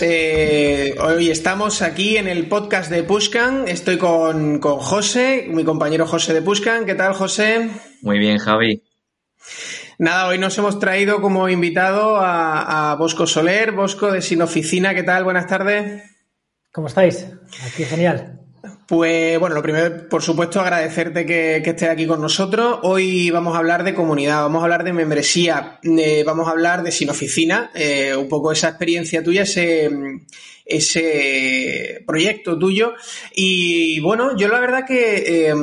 buenas. Eh, hoy estamos aquí en el podcast de Pushcan. Estoy con, con José, mi compañero José de Pushcan. ¿Qué tal, José? Muy bien, Javi. Nada, hoy nos hemos traído como invitado a, Bosco Soler, Bosco de Sin Oficina. ¿Qué tal? Buenas tardes. ¿Cómo estáis? Aquí genial. Pues bueno, lo primero, por supuesto, agradecerte que, estés aquí con nosotros. Hoy vamos a hablar de comunidad, vamos a hablar de membresía, eh, vamos a hablar de sin oficina, eh, un poco esa experiencia tuya, ese, ese proyecto tuyo. Y bueno, yo la verdad que eh,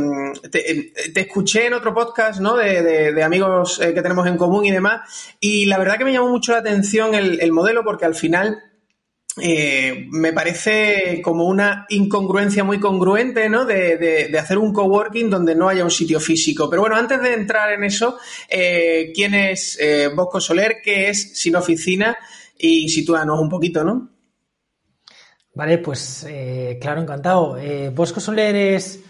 te, escuché en otro podcast, ¿no? De, amigos que tenemos en común y demás. Y la verdad que me llamó mucho la atención el modelo porque al final eh, me parece como una incongruencia muy congruente, ¿no? De, hacer un coworking donde no haya un sitio físico. Pero bueno, antes de entrar en eso, eh, ¿quién es eh, Bosco Soler? ¿Qué es Sin Oficina? Y sitúanos un poquito, ¿no? Vale, pues claro, encantado. Bosco Soler es...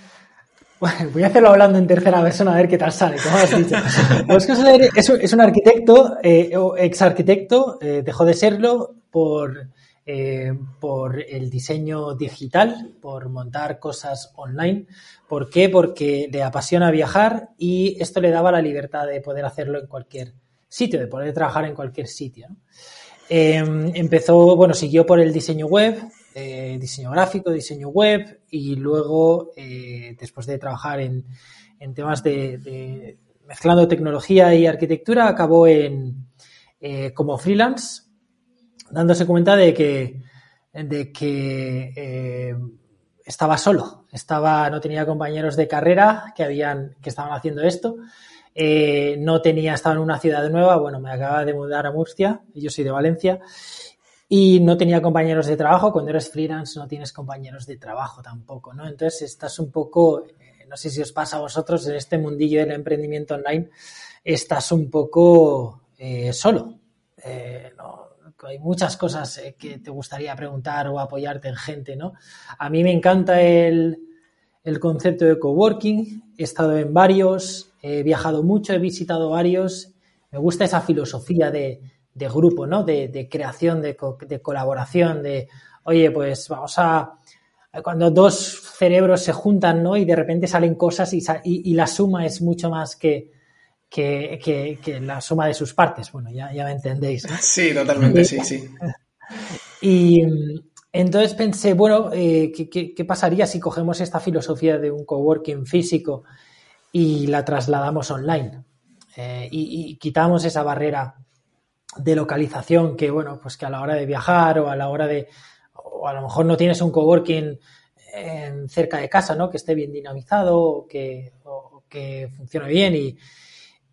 Bueno, voy a hacerlo hablando en tercera persona a ver qué tal sale, como has dicho. Bosco Soler es, un arquitecto, ex arquitecto, dejó de serlo por eh, por el diseño digital, por montar cosas online. ¿Por qué? Porque le apasiona viajar y esto le daba la libertad de poder hacerlo en cualquier sitio, de poder trabajar en cualquier sitio. Em, empezó, bueno, siguió por el diseño web, eh, diseño gráfico, diseño web y luego, eh, después de trabajar en, temas de, mezclando tecnología y arquitectura, acabó en, como freelance dándose cuenta de que, de que eh, estaba solo, estaba, no tenía compañeros de carrera que habían, que estaban haciendo esto. Eh, no tenía, estaba en una ciudad nueva, bueno, me acaba de mudar a Murcia, yo soy de Valencia, y no tenía compañeros de trabajo. Cuando eres freelance no tienes compañeros de trabajo tampoco, ¿no? Entonces estás un poco, eh, no sé si os pasa a vosotros en este mundillo del emprendimiento online, estás un poco solo. Hay muchas cosas eh, que te gustaría preguntar o apoyarte en gente, ¿no? A mí me encanta el, concepto de coworking, he estado en varios, he viajado mucho, he visitado varios, me gusta esa filosofía de, grupo, ¿no? De, creación, de, colaboración, de, oye, pues vamos a, cuando dos cerebros se juntan, ¿no? Y de repente salen cosas y la suma es mucho más que, que, la suma de sus partes. Bueno, ya, ya me entendéis. Sí, totalmente, sí, sí. Y entonces pensé, bueno, eh, ¿qué, pasaría si cogemos esta filosofía de un coworking físico y la trasladamos online? Eh, y, quitamos esa barrera de localización que, bueno, pues que a la hora de viajar o a la hora de, o a lo mejor no tienes un coworking cerca de casa, ¿no? Que esté bien dinamizado o que, o que funcione bien y,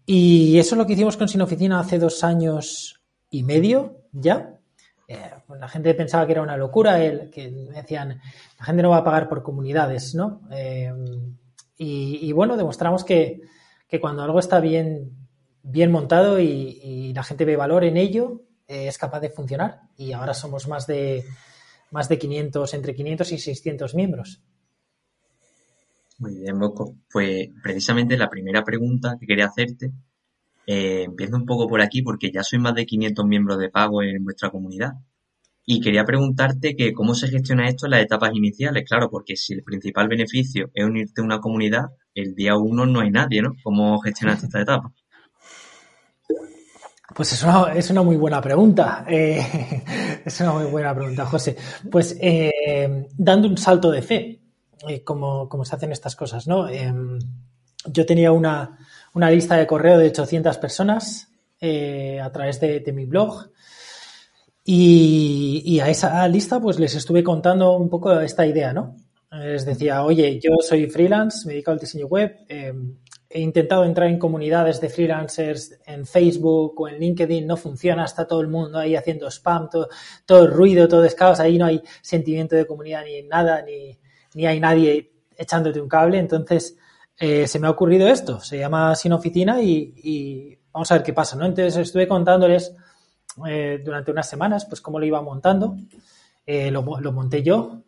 y eso es lo que hicimos con Sin Oficina hace dos años y medio ya. Eh, la gente pensaba que era una locura, el, que decían, la gente no va a pagar por comunidades, ¿no? Eh, y, bueno, demostramos que, cuando algo está bien, bien montado y, la gente ve valor en ello, eh, es capaz de funcionar. Y ahora somos más de, más de 500, entre 500 y 600 miembros. Muy bien, Bosco. Pues precisamente la primera pregunta que quería hacerte, eh, empiezo un poco por aquí porque ya soy más de 500 miembros de pago en vuestra comunidad. Y quería preguntarte que cómo se gestiona esto en las etapas iniciales, claro, porque si el principal beneficio es unirte a una comunidad, el día uno no hay nadie, ¿no? ¿Cómo gestionas esta etapa? Pues es una, es una muy buena pregunta. Eh, es una muy buena pregunta, José. Pues eh, dando un salto de fe, eh, como, se hacen estas cosas, ¿no? Em, yo tenía una, lista de correo de 800 personas eh, a través de, mi blog y, a esa lista pues les estuve contando un poco esta idea, ¿no? Les decía, oye, yo soy freelance, me dedico al diseño web, em, he intentado entrar en comunidades de freelancers en Facebook o en LinkedIn, no funciona, está todo el mundo ahí haciendo spam, todo, todo el ruido, todo es caos, ahí no hay sentimiento de comunidad ni nada, ni, ni hay nadie echándote un cable. Entonces, eh, se me ha ocurrido esto, se llama Sin Oficina y, vamos a ver qué pasa, ¿no? Entonces estuve contándoles eh, durante unas semanas, pues cómo lo iba montando, eh, lo, monté yo.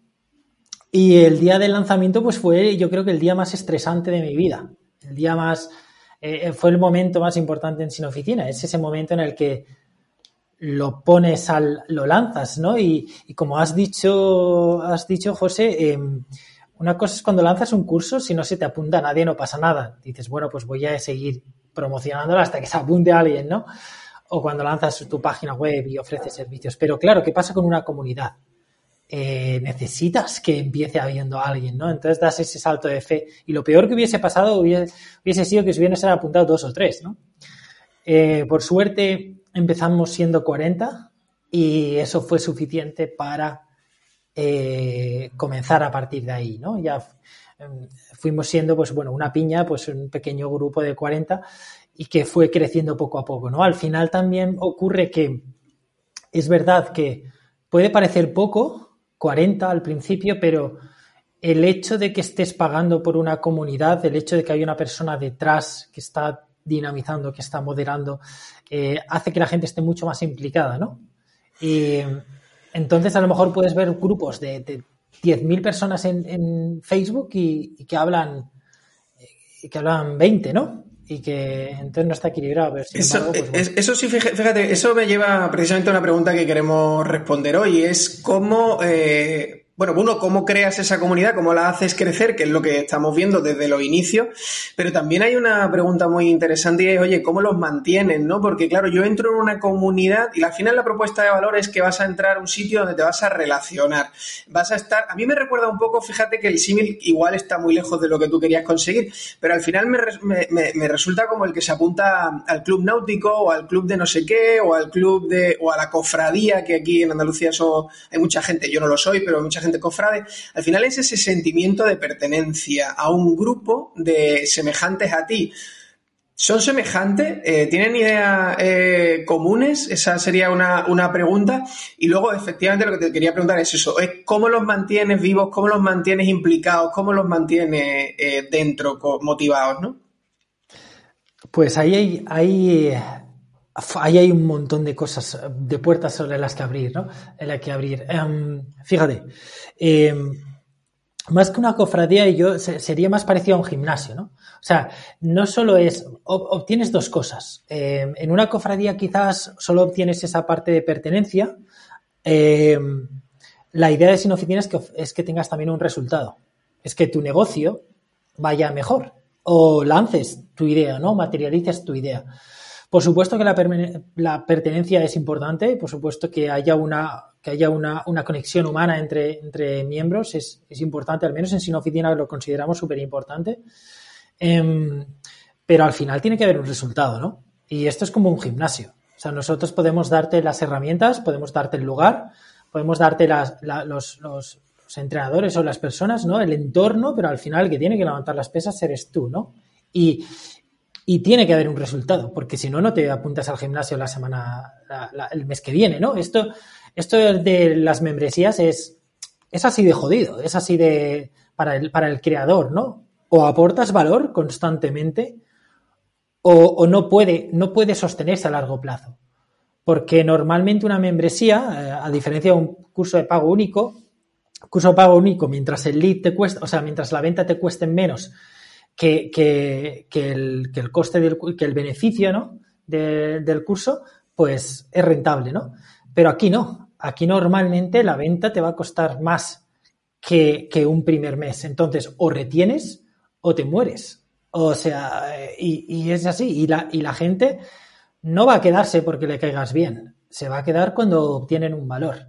Y el día del lanzamiento, pues fue yo creo que el día más estresante de mi vida, el día más, fue el momento más importante en Sin Oficina, es ese momento en el que lo pones al, lo lanzas, ¿no? Y, como has dicho, has dicho, José, em, una cosa es cuando lanzas un curso, si no se te apunta a nadie, no pasa nada. Dices, bueno, pues voy a seguir promocionándolo hasta que se apunte a alguien, ¿no? O cuando lanzas tu página web y ofreces servicios. Pero claro, ¿qué pasa con una comunidad? Eh, necesitas que empiece habiendo alguien, ¿no? Entonces das ese salto de fe. Y lo peor que hubiese pasado hubiese, sido que se hubieran apuntado dos o tres, ¿no? Eh, por suerte empezamos siendo 40 y eso fue suficiente para eh, comenzar a partir de ahí, ¿no? Ya em, fuimos siendo, pues bueno, una piña, pues un pequeño grupo de 40 y que fue creciendo poco a poco, ¿no? Al final también ocurre que es verdad que puede parecer poco, 40 al principio, pero el hecho de que estés pagando por una comunidad, el hecho de que hay una persona detrás que está dinamizando, que está moderando, eh, hace que la gente esté mucho más implicada, ¿no? Y entonces, a lo mejor puedes ver grupos de, 10.000 personas en, Facebook y, que hablan y que hablan 20, ¿no? Y que entonces no está equilibrado. Pues eso, sí, fíjate, eso me lleva precisamente a una pregunta que queremos responder hoy, es cómo eh, bueno, uno, cómo creas esa comunidad, cómo la haces crecer, que es lo que estamos viendo desde los inicios, pero también hay una pregunta muy interesante y es, oye, ¿cómo los mantienen? ¿no? Porque claro, yo entro en una comunidad y al final la propuesta de valor es que vas a entrar a un sitio donde te vas a relacionar, vas a estar, a mí me recuerda un poco, fíjate que el símil igual está muy lejos de lo que tú querías conseguir, pero al final me, me, resulta como el que se apunta al club náutico o al club de no sé qué o al club de, o a la cofradía, que aquí en Andalucía hay mucha gente, yo no lo soy, pero hay mucha gente de cofrade, al final es ese sentimiento de pertenencia a un grupo de semejantes a ti. ¿Son semejantes? Eh, ¿Tienen ideas eh, comunes? Esa sería una, pregunta. Y luego, efectivamente, lo que te quería preguntar es eso, es cómo los mantienes vivos, cómo los mantienes implicados, cómo los mantienes eh, dentro, motivados, ¿no? Pues ahí hay ahí hay un montón de cosas, de puertas sobre las que abrir, ¿no? En las que abrir. Em, fíjate, em, más que una cofradía, yo sería más parecido a un gimnasio, ¿no? O sea, no solo es, obtienes dos cosas. Em, en una cofradía quizás solo obtienes esa parte de pertenencia. la idea de Sin Oficina es es que tengas también un resultado. Es que tu negocio vaya mejor o lances tu idea, ¿no? Materialices tu idea. Por supuesto que la, pertenencia es importante, por supuesto que haya una, que haya una, conexión humana entre, entre miembros es, importante, al menos en Sinoficina lo consideramos súper importante. Em, pero al final tiene que haber un resultado, ¿no? Y esto es como un gimnasio. O sea, nosotros podemos darte las herramientas, podemos darte el lugar, podemos darte los, los, entrenadores o las personas, ¿no? El entorno, pero al final el que tiene que levantar las pesas eres tú, ¿no? Y, y tiene que haber un resultado, porque si no, no te apuntas al gimnasio la semana, el mes que viene, ¿no? Esto, esto de las membresías es, es así de jodido, es así de, para el, para el creador, ¿no? O aportas valor constantemente o, no, puede, no puede sostenerse a largo plazo. Porque normalmente una membresía, eh, a diferencia de un curso de pago único, curso de pago único, mientras el lead te cuesta, o sea, mientras la venta te cueste menos que, que, el, que el, coste del que el beneficio ¿no? del curso pues es rentable, ¿no? Pero aquí no. Aquí normalmente la venta te va a costar más que, que un primer mes. Entonces, o retienes o te mueres. O sea, y, y, es así. Y la, y la gente no va a quedarse porque le caigas bien. Se va a quedar cuando obtienen un valor.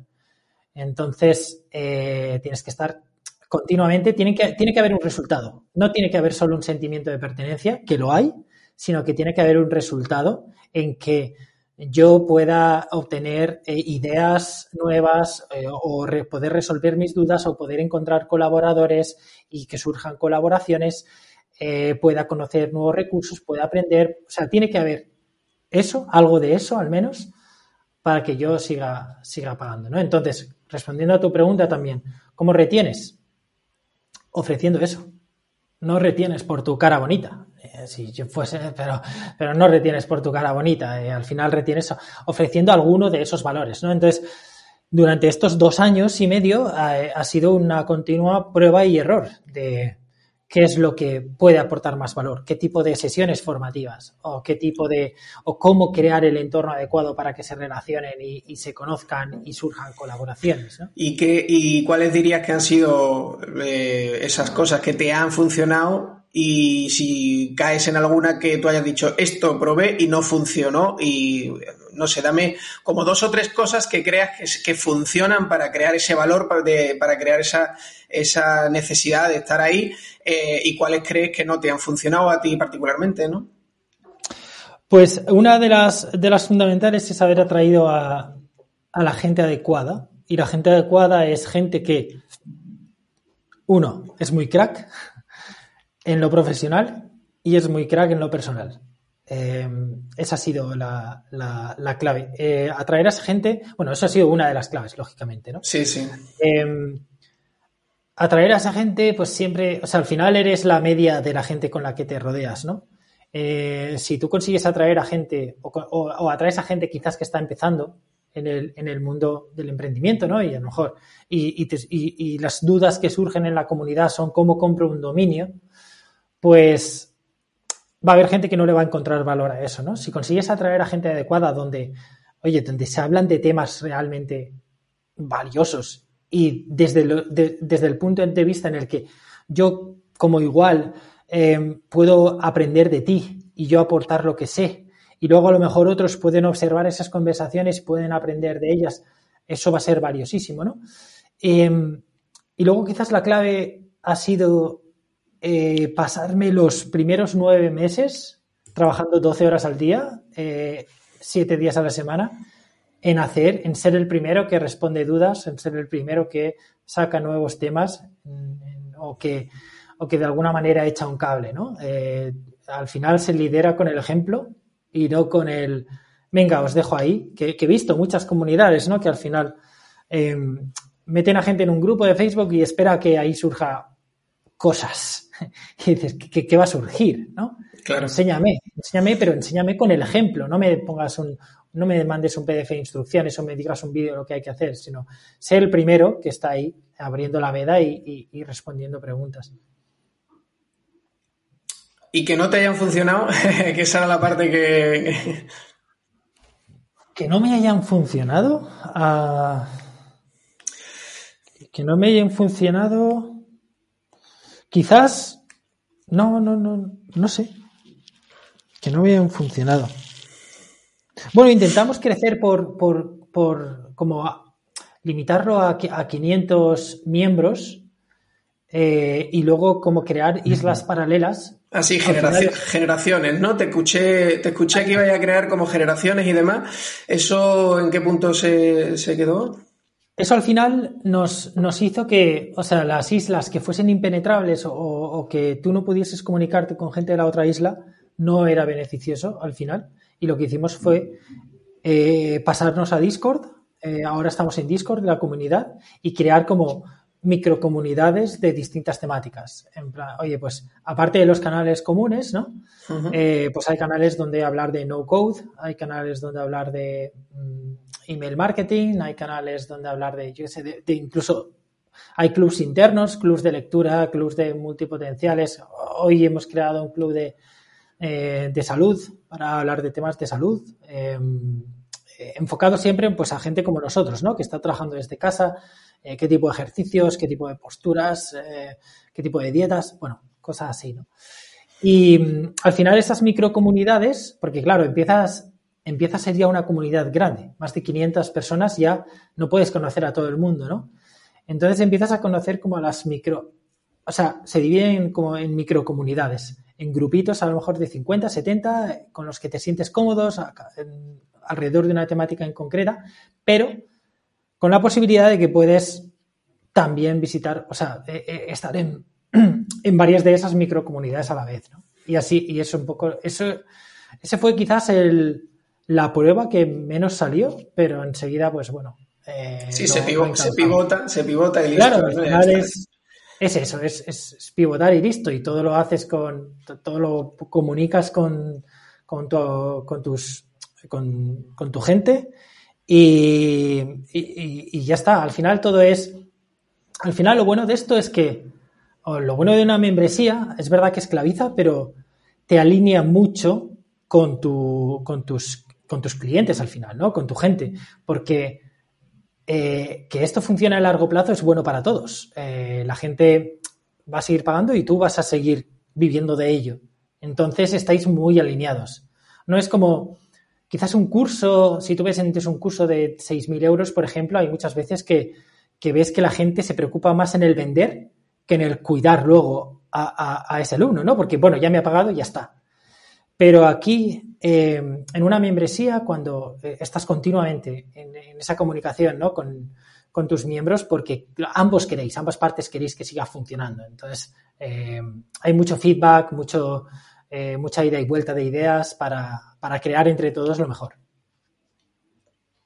Entonces, eh, tienes que estar continuamente, tiene que, tiene que haber un resultado. No tiene que haber solo un sentimiento de pertenencia, que lo hay, sino que tiene que haber un resultado en que yo pueda obtener eh, ideas nuevas eh, o poder resolver mis dudas o poder encontrar colaboradores y que surjan colaboraciones, eh, pueda conocer nuevos recursos, pueda aprender. O sea, tiene que haber eso, algo de eso al menos, para que yo siga, siga pagando. ¿no? Entonces, respondiendo a tu pregunta también, ¿cómo retienes? Ofreciendo eso. No retienes por tu cara bonita. Eh, si yo fuese, pero, pero no retienes por tu cara bonita. Eh, al final retienes ofreciendo alguno de esos valores, ¿no? Entonces, durante estos dos años y medio eh, ha sido una continua prueba y error de qué es lo que puede aportar más valor, qué tipo de sesiones formativas o qué tipo de o cómo crear el entorno adecuado para que se relacionen y, se conozcan y surjan colaboraciones. ¿Y qué y cuáles dirías que han sido eh, esas cosas que te han funcionado y si caes en alguna que tú hayas dicho esto probé y no funcionó y no sé, dame como dos o tres cosas que creas que, funcionan para crear ese valor, para, para crear esa, esa necesidad de estar ahí eh, y cuáles crees que no te han funcionado a ti particularmente, ¿no? Pues una de las, de las fundamentales es haber atraído a, a la gente adecuada. Y la gente adecuada es gente que, uno, es muy crack en lo profesional y es muy crack en lo personal. Eh, esa ha sido la, clave. Eh, atraer a esa gente, bueno, eso ha sido una de las claves, lógicamente, ¿no? Sí, sí. Eh, atraer a esa gente, pues siempre, o sea, al final eres la media de la gente con la que te rodeas, ¿no? si tú consigues atraer a gente o, atraes a gente quizás que está empezando en el, en el mundo del emprendimiento, ¿no? Y a lo mejor, y, y las dudas que surgen en la comunidad son cómo compro un dominio, pues va a haber gente que no le va a encontrar valor a eso, ¿no? Si consigues atraer a gente adecuada donde, oye, donde se hablan de temas realmente valiosos y desde, desde el punto de vista en el que yo como igual em, puedo aprender de ti y yo aportar lo que sé y luego a lo mejor otros pueden observar esas conversaciones y pueden aprender de ellas, eso va a ser valiosísimo, ¿no? Em, y luego quizás la clave ha sido eh, pasarme los primeros nueve meses trabajando 12 horas al día, eh, siete días a la semana, en hacer, en ser el primero que responde dudas, en ser el primero que saca nuevos temas o, que, o que de alguna manera echa un cable, ¿no? Eh, al final se lidera con el ejemplo y no con el, venga, os dejo ahí, que, he visto muchas comunidades, ¿no? Que al final meten a gente en un grupo de Facebook y espera que ahí surja cosas. Y dices, ¿qué, va a surgir? ¿no? Claro. Enséñame, enséñame, pero enséñame con el ejemplo. No me pongas un, no me mandes un PDF de instrucciones o me digas un vídeo de lo que hay que hacer, sino ser el primero que está ahí abriendo la veda y, respondiendo preguntas. Y que no te hayan funcionado, que esa era la parte que. Que no me hayan funcionado. Ah, que no me hayan funcionado. Quizás, no, no, no, no sé, que no habían funcionado. Bueno, intentamos crecer por, por, por como limitarlo a, a 500 miembros eh, y luego como crear islas paralelas. Así, generaciones, ¿no? Te escuché, te escuché que iba a crear como generaciones y demás. ¿Eso en qué punto se, se quedó? Eso al final nos, nos, hizo que, o sea, las islas que fuesen impenetrables o, que tú no pudieses comunicarte con gente de la otra isla no era beneficioso al final. Y lo que hicimos fue eh, pasarnos a Discord. Eh, ahora estamos en Discord, la comunidad, y crear como microcomunidades de distintas temáticas. En plan, oye, pues aparte de los canales comunes, ¿no? Eh, pues hay canales donde hablar de no code, hay canales donde hablar de mm, email marketing, hay canales donde hablar de, yo sé, de, incluso hay clubs internos, clubs de lectura, clubs de multipotenciales. Hoy hemos creado un club de, eh, de salud para hablar de temas de salud, em, eh, enfocado siempre pues, a gente como nosotros, ¿no? que está trabajando desde casa, eh, qué tipo de ejercicios, qué tipo de posturas, qué tipo de dietas, bueno, cosas así. ¿no? Y mm, al final esas microcomunidades, porque claro, empiezas empieza a ser ya una comunidad grande, más de 500 personas, ya no puedes conocer a todo el mundo, ¿no? Entonces empiezas a conocer como a las micro, o sea, se dividen como en microcomunidades, en grupitos a lo mejor de 50, 70, con los que te sientes cómodos alrededor de una temática en concreta, pero con la posibilidad de que puedes también visitar, o sea, e, e, estar en, en varias de esas microcomunidades a la vez, ¿no? Y así, y eso un poco, eso, ese fue quizás el, la prueba que menos salió, pero enseguida, pues bueno. Eh, sí, se, pivota, se pivota y listo. Claro, al final es, eso, es, pivotar y listo. Y todo lo haces con, todo lo comunicas con, con, tu, con tus, con, con, tu gente y, y, y, ya está. Al final todo es, al final lo bueno de esto es que, lo bueno de una membresía es verdad que esclaviza, pero te alinea mucho con, tu, con, tus, con tus clientes al final, ¿no? Con tu gente. Porque eh, que esto funcione a largo plazo es bueno para todos. Eh, la gente va a seguir pagando y tú vas a seguir viviendo de ello. Entonces estáis muy alineados. No es como quizás un curso, si tú ves un curso de 6.000 euros, por ejemplo, hay muchas veces que, ves que la gente se preocupa más en el vender que en el cuidar luego a, ese alumno, ¿no? Porque, bueno, ya me ha pagado y ya está. Pero aquí, eh, en una membresía, cuando eh, estás continuamente en, esa comunicación ¿no? con, tus miembros, porque ambos queréis, ambas partes queréis que siga funcionando. Entonces, eh, hay mucho feedback, mucho, mucha ida y vuelta de ideas para, para crear entre todos lo mejor.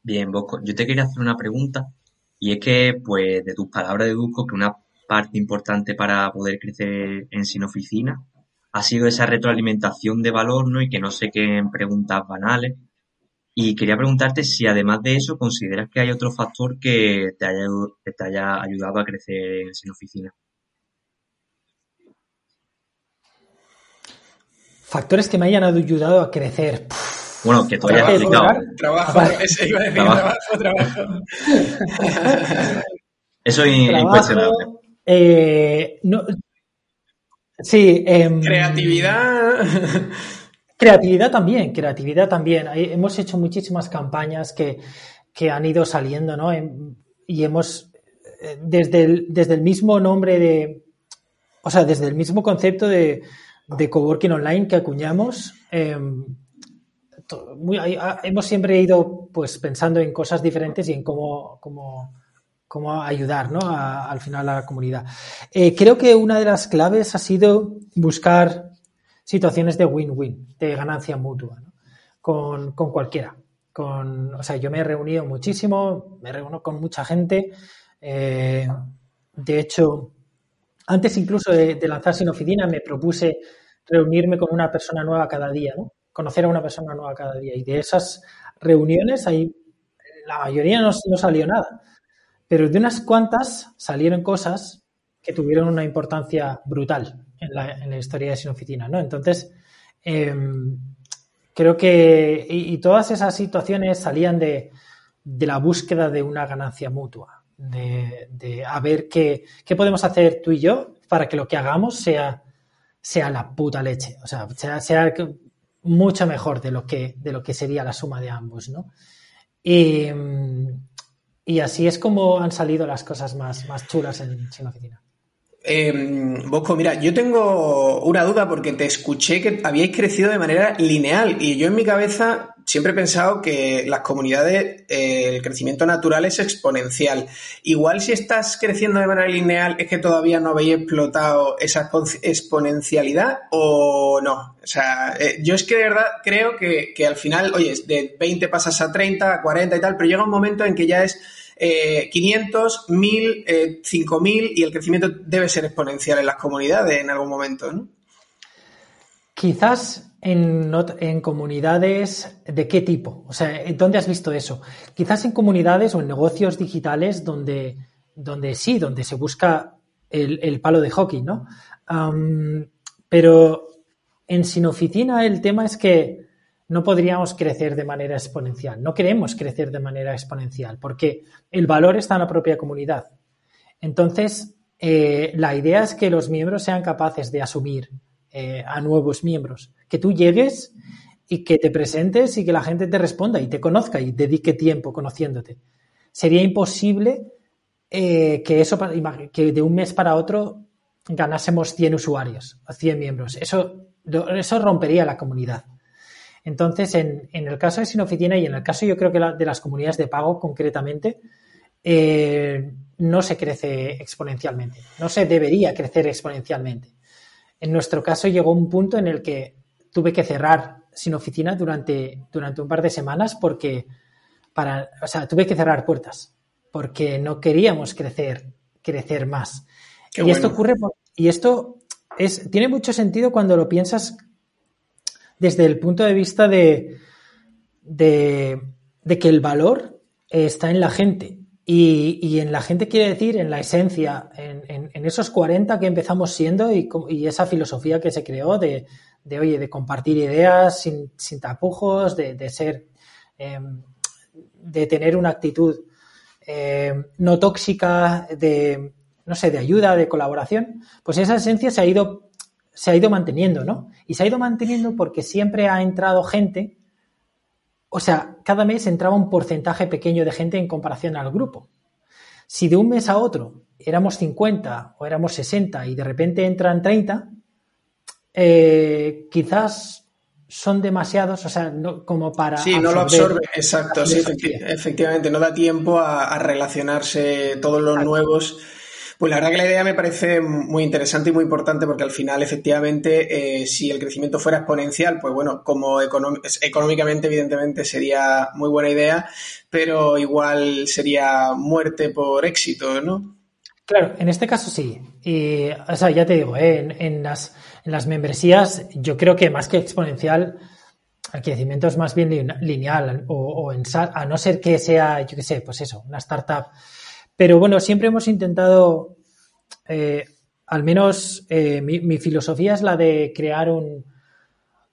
Bien, Bosco, yo te quería hacer una pregunta y es que, pues, de tus palabras deduzco que una parte importante para poder crecer en Sin Oficina ha sido esa retroalimentación de valor, ¿no? Y que no se queden preguntas banales. Y quería preguntarte si además de eso consideras que hay otro factor que te haya, te haya ayudado a crecer en Sin Oficina. Factores que me hayan ayudado a crecer. Bueno, que tú hayas explicado. Trabajo, ese iba a decir trabajo, trabajo. Eso es incuestionable. Eh, no, Sí. Em, creatividad. Creatividad también, creatividad también. Hemos hecho muchísimas campañas que, han ido saliendo, ¿no? Em, y hemos, eh, desde el, desde el mismo nombre de, o sea, desde el mismo concepto de, de coworking online que acuñamos, em, hemos siempre ido pues pensando en cosas diferentes y en cómo, cómo cómo ayudar ¿no? al final a la comunidad. Eh, creo que una de las claves ha sido buscar situaciones de win-win, de ganancia mutua, con, cualquiera. Con, o sea, yo me he reunido muchísimo, me reúno con mucha gente. Eh, de hecho, antes incluso de, de, lanzar Sin Oficina, me propuse reunirme con una persona nueva cada día, ¿no? conocer a una persona nueva cada día. Y de esas reuniones, ahí la mayoría no salió nada pero de unas cuantas salieron cosas que tuvieron una importancia brutal en la, historia de Sinoficina, ¿no? Entonces, em, creo que, y, todas esas situaciones salían de, la búsqueda de una ganancia mutua, de, a ver qué, podemos hacer tú y yo para que lo que hagamos sea, sea la puta leche, o sea, sea, mucho mejor de lo, que, de lo que sería la suma de ambos, ¿no? Y, em, y así es como han salido las cosas más, más chulas en Sin Oficina. Eh, Bosco, mira, yo tengo una duda porque te escuché que habíais crecido de manera lineal y yo en mi cabeza siempre he pensado que las comunidades, eh, el crecimiento natural es exponencial. Igual si estás creciendo de manera lineal es que todavía no habéis explotado esa exponencialidad o no. O sea, eh, yo es que de verdad creo que, que al final, oye, de 20 pasas a 30, a 40 y tal, pero llega un momento en que ya es 500, 1000, 5000 y el crecimiento debe ser exponencial en las comunidades en algún momento, ¿no? Quizás en, comunidades de qué tipo, o sea, ¿dónde has visto eso? Quizás en comunidades o en negocios digitales donde, donde sí, donde se busca el, palo de hockey, ¿no? pero en sin oficina el tema es que no podríamos crecer de manera exponencial. No queremos crecer de manera exponencial porque el valor está en la propia comunidad. Entonces, eh, la idea es que los miembros sean capaces de asumir eh, a nuevos miembros, que tú llegues y que te presentes y que la gente te responda y te conozca y dedique tiempo conociéndote. Sería imposible eh, que eso que de un mes para otro ganásemos 100 usuarios o 100 miembros. Eso, eso rompería la comunidad. Entonces, en, el caso de Sin Oficina y en el caso yo creo que de las comunidades de pago concretamente, eh, no se crece exponencialmente, no se debería crecer exponencialmente. En nuestro caso llegó un punto en el que tuve que cerrar Sin Oficina durante, durante un par de semanas porque, para, o sea, tuve que cerrar puertas porque no queríamos crecer, crecer más. y esto ocurre y esto es, tiene mucho sentido cuando lo piensas desde el punto de vista de, de, que el valor está en la gente Y, en la gente quiere decir, en la esencia, en, esos 40 que empezamos siendo y, esa filosofía que se creó de, oye, de compartir ideas sin, tapujos, de, ser, em, de tener una actitud em, no tóxica, de, no sé, de ayuda, de colaboración, pues esa esencia se ha ido, se ha ido manteniendo, ¿no? Y se ha ido manteniendo porque siempre ha entrado gente o sea, cada mes entraba un porcentaje pequeño de gente en comparación al grupo. Si de un mes a otro éramos 50 o éramos 60 y de repente entran 30, eh, quizás son demasiados, o sea, como para... Sí, no lo absorbe, exacto, sí, efectivamente, no da tiempo a, relacionarse todos los nuevos pues la verdad que la idea me parece muy interesante y muy importante porque al final, efectivamente, eh, si el crecimiento fuera exponencial, pues bueno, como económicamente, evidentemente, sería muy buena idea, pero igual sería muerte por éxito, ¿no? Claro, en este caso sí. Y, o sea, ya te digo, eh, en, las, membresías, yo creo que más que exponencial, el crecimiento es más bien lineal, o, en, a no ser que sea, yo qué sé, pues eso, una startup pero bueno, siempre hemos intentado, eh, al menos eh, mi, filosofía es la de crear un,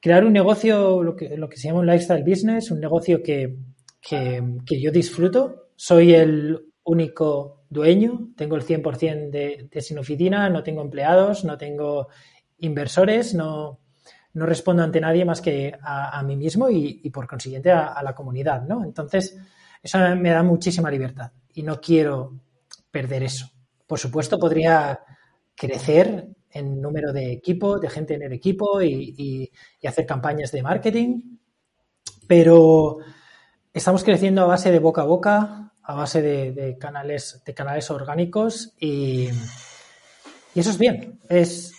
crear un negocio, lo que, lo que se llama un lifestyle business, un negocio que, que, yo disfruto. Soy el único dueño, tengo el 100% de, de sin oficina, no tengo empleados, no tengo inversores, no, no respondo ante nadie más que a, mí mismo y, por consiguiente a, a, la comunidad, ¿no? Entonces, eso me da muchísima libertad y no quiero perder eso. Por supuesto, podría crecer en número de equipo, de gente en el equipo y, hacer campañas de marketing, pero estamos creciendo a base de boca a boca, a base de, canales, de canales orgánicos y, eso es bien. Es,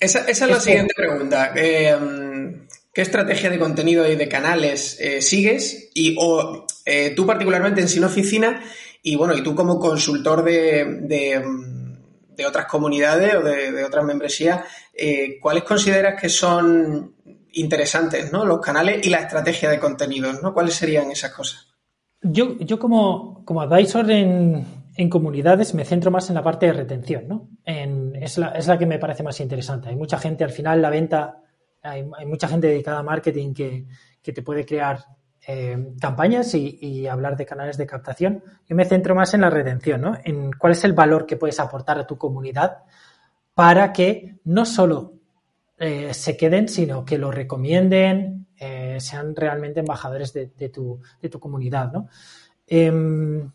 esa, es la siguiente pregunta. Eh, ¿Qué estrategia de contenido y de canales eh, sigues? Y o eh, tú particularmente en Sin Oficina y bueno, y tú como consultor de, de, otras comunidades o de, otras membresías, eh, ¿cuáles consideras que son interesantes, ¿no? Los canales y la estrategia de contenidos, ¿no? ¿Cuáles serían esas cosas? Yo, yo como, como advisor en, en comunidades me centro más en la parte de retención, ¿no? es, la, es la que me parece más interesante. Hay mucha gente, al final la venta hay, mucha gente dedicada a marketing que, te puede crear eh, campañas y, hablar de canales de captación. Yo me centro más en la retención, ¿no? En cuál es el valor que puedes aportar a tu comunidad para que no solo eh, se queden, sino que lo recomienden, eh, sean realmente embajadores de, tu, comunidad, ¿no? Em,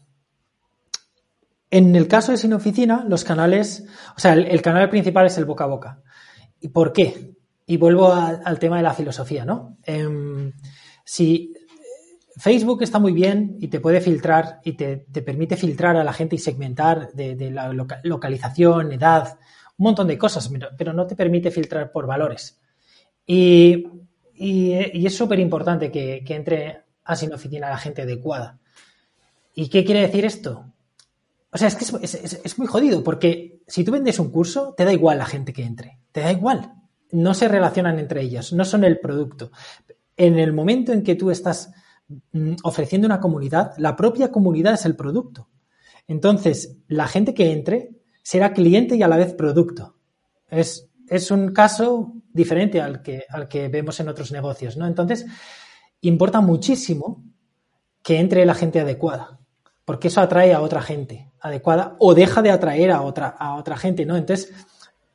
en el caso de Sin Oficina, los canales, o sea, el, canal principal es el boca a boca. ¿Y por qué? y vuelvo al tema de la filosofía, ¿no? Em, si Facebook está muy bien y te puede filtrar y te, permite filtrar a la gente y segmentar de, la localización, edad, un montón de cosas, pero, no te permite filtrar por valores. Y, es súper importante que, entre a Sin Oficina la gente adecuada. ¿Y qué quiere decir esto? O sea, es que es muy jodido, porque si tú vendes un curso, te da igual la gente que entre, te da igual no se relacionan entre ellas, no son el producto. En el momento en que tú estás ofreciendo una comunidad, la propia comunidad es el producto. Entonces, la gente que entre será cliente y a la vez producto. Es, es un caso diferente al que, al que vemos en otros negocios, ¿no? Entonces, importa muchísimo que entre la gente adecuada, porque eso atrae a otra gente adecuada o deja de atraer a otra, a otra gente, ¿no? Entonces,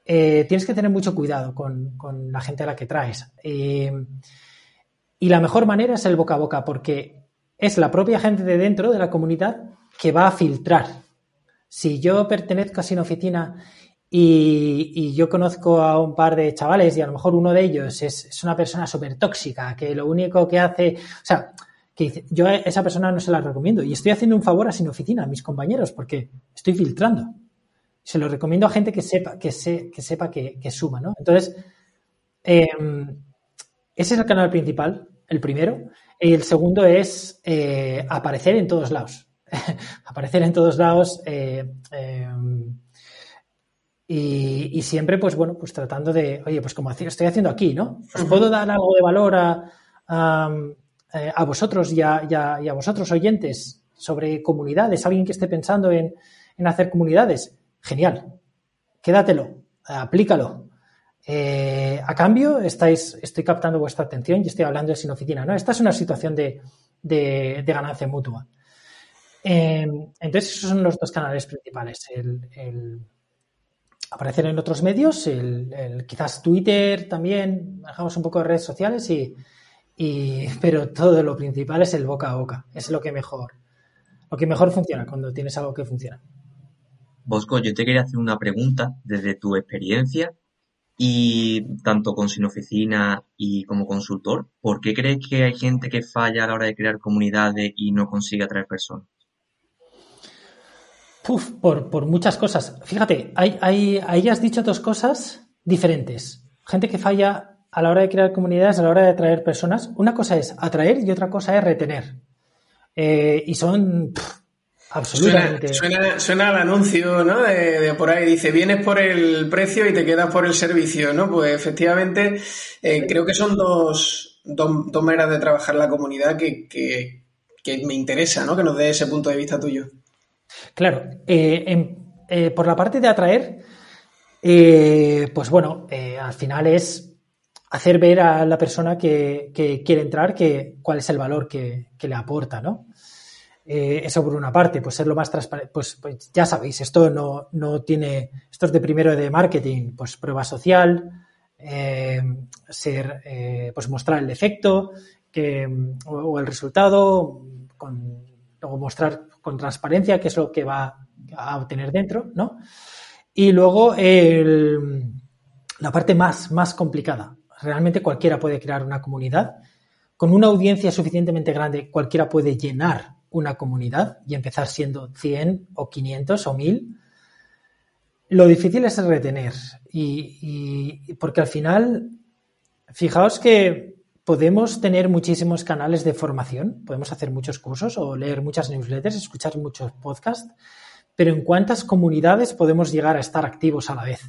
eh, tienes que tener mucho cuidado con, la gente a la que traes. Eh, y la mejor manera es el boca a boca, porque es la propia gente de dentro de la comunidad que va a filtrar. Si yo pertenezco a Sin Oficina y, yo conozco a un par de chavales y a lo mejor uno de ellos es, una persona súper tóxica, que lo único que hace, o sea, que yo a esa persona no se la recomiendo y estoy haciendo un favor a Sin Oficina, a mis compañeros, porque estoy filtrando se lo recomiendo a gente que sepa, que, que sepa que, suma, ¿no? Entonces, em, ese es el canal principal, el primero. Y el segundo es eh, aparecer en todos lados. aparecer en todos lados. Eh, em, y, siempre, pues bueno, pues tratando de, oye, pues como estoy haciendo aquí, ¿no? ¿Os puedo dar algo de valor a, a, eh, vosotros y a, y a, vosotros oyentes? sobre comunidades, alguien que esté pensando en, hacer comunidades, genial, quédatelo, aplícalo. Eh, a cambio, estáis, estoy captando vuestra atención y estoy hablando de sin oficina. ¿no? Esta es una situación de, ganancia mutua. Em, entonces, esos son los dos canales principales. El, aparecer en otros medios, el, quizás Twitter también, dejamos un poco de redes sociales y, pero todo lo principal es el boca a boca. Es lo que mejor, lo que mejor funciona cuando tienes algo que funciona. Bosco, yo te quería hacer una pregunta desde tu experiencia y tanto con Sin Oficina y como consultor. ¿Por qué crees que hay gente que falla a la hora de crear comunidades y no consigue atraer personas? Uf, por, por, muchas cosas. Fíjate, hay, hay, ahí has dicho dos cosas diferentes. Gente que falla a la hora de crear comunidades, a la hora de atraer personas. Una cosa es atraer y otra cosa es retener. Eh, y son absolutamente. Suena, suena, al anuncio, ¿no? De, por ahí dice, vienes por el precio y te quedas por el servicio, ¿no? Pues efectivamente, eh, creo que son dos, dos, maneras de trabajar la comunidad que, que, que me interesa, ¿no? Que nos dé ese punto de vista tuyo. Claro, eh, eh, por la parte de atraer, pues bueno, al final es hacer ver a la persona que, quiere entrar que, cuál es el valor que, le aporta, ¿no? Eso por una parte, pues ser lo más transparente, pues, pues, ya sabéis, esto no, no, tiene, esto es de primero de marketing, pues prueba social, ser, pues mostrar el efecto que, o, el resultado, con, luego mostrar con transparencia qué es lo que va a obtener dentro, ¿no? Y luego la parte más, más complicada. Realmente cualquiera puede crear una comunidad. Con una audiencia suficientemente grande, cualquiera puede llenar una comunidad y empezar siendo 100 o 500 o 1000. Lo difícil es retener. y porque al final, fijaos que podemos tener muchísimos canales de formación, podemos hacer muchos cursos o leer muchas newsletters, escuchar muchos podcasts, pero ¿en cuántas comunidades podemos llegar a estar activos a la vez?